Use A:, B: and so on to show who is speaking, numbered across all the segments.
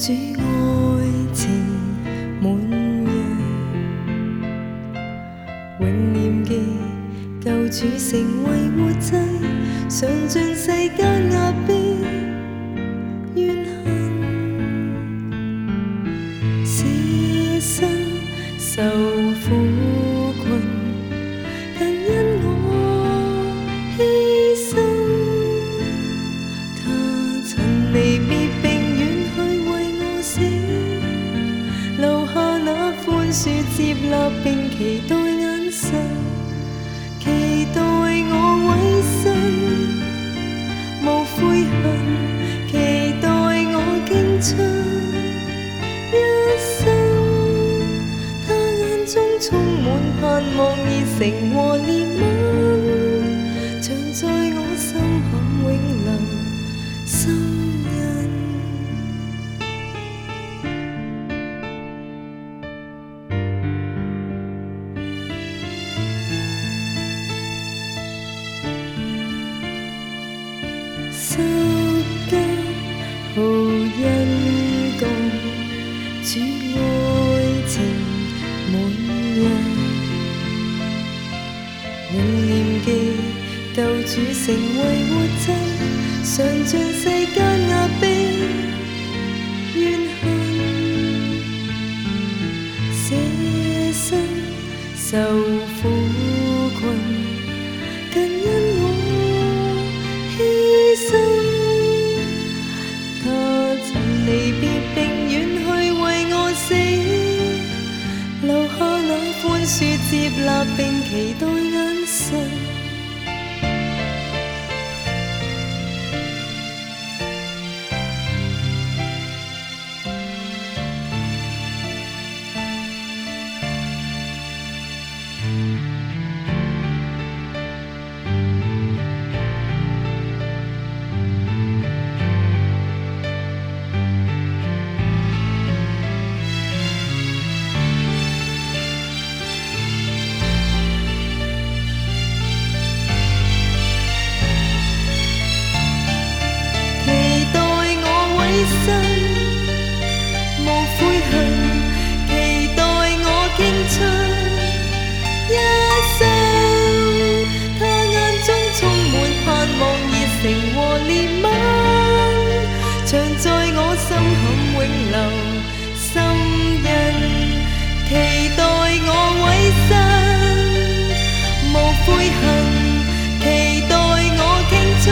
A: 主爱情满溢永念记旧主成为活祭尝尽世间压逼怨恨此生受苦树、接纳并期待眼神，期待我委身，无悔恨，期待我倾出一生。他眼中充满盼望、热诚和怜悯，救主成为活祭，尝尽世间压迫怨恨，舍身受苦困，更因我牺牲。他曾离别并远去为我死，留下那宽恕、接纳并期待眼神。常在我心坎永留心印，期待我委身，无悔恨，期待我倾出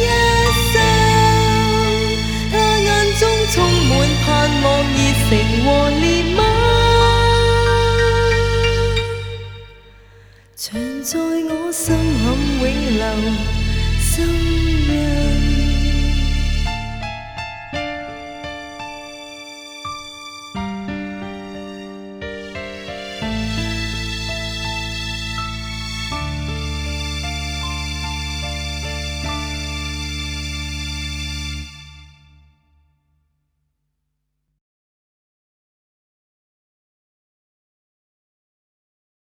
A: 一生。他眼中充满盼望、热诚和怜悯。常在我心坎永留心印。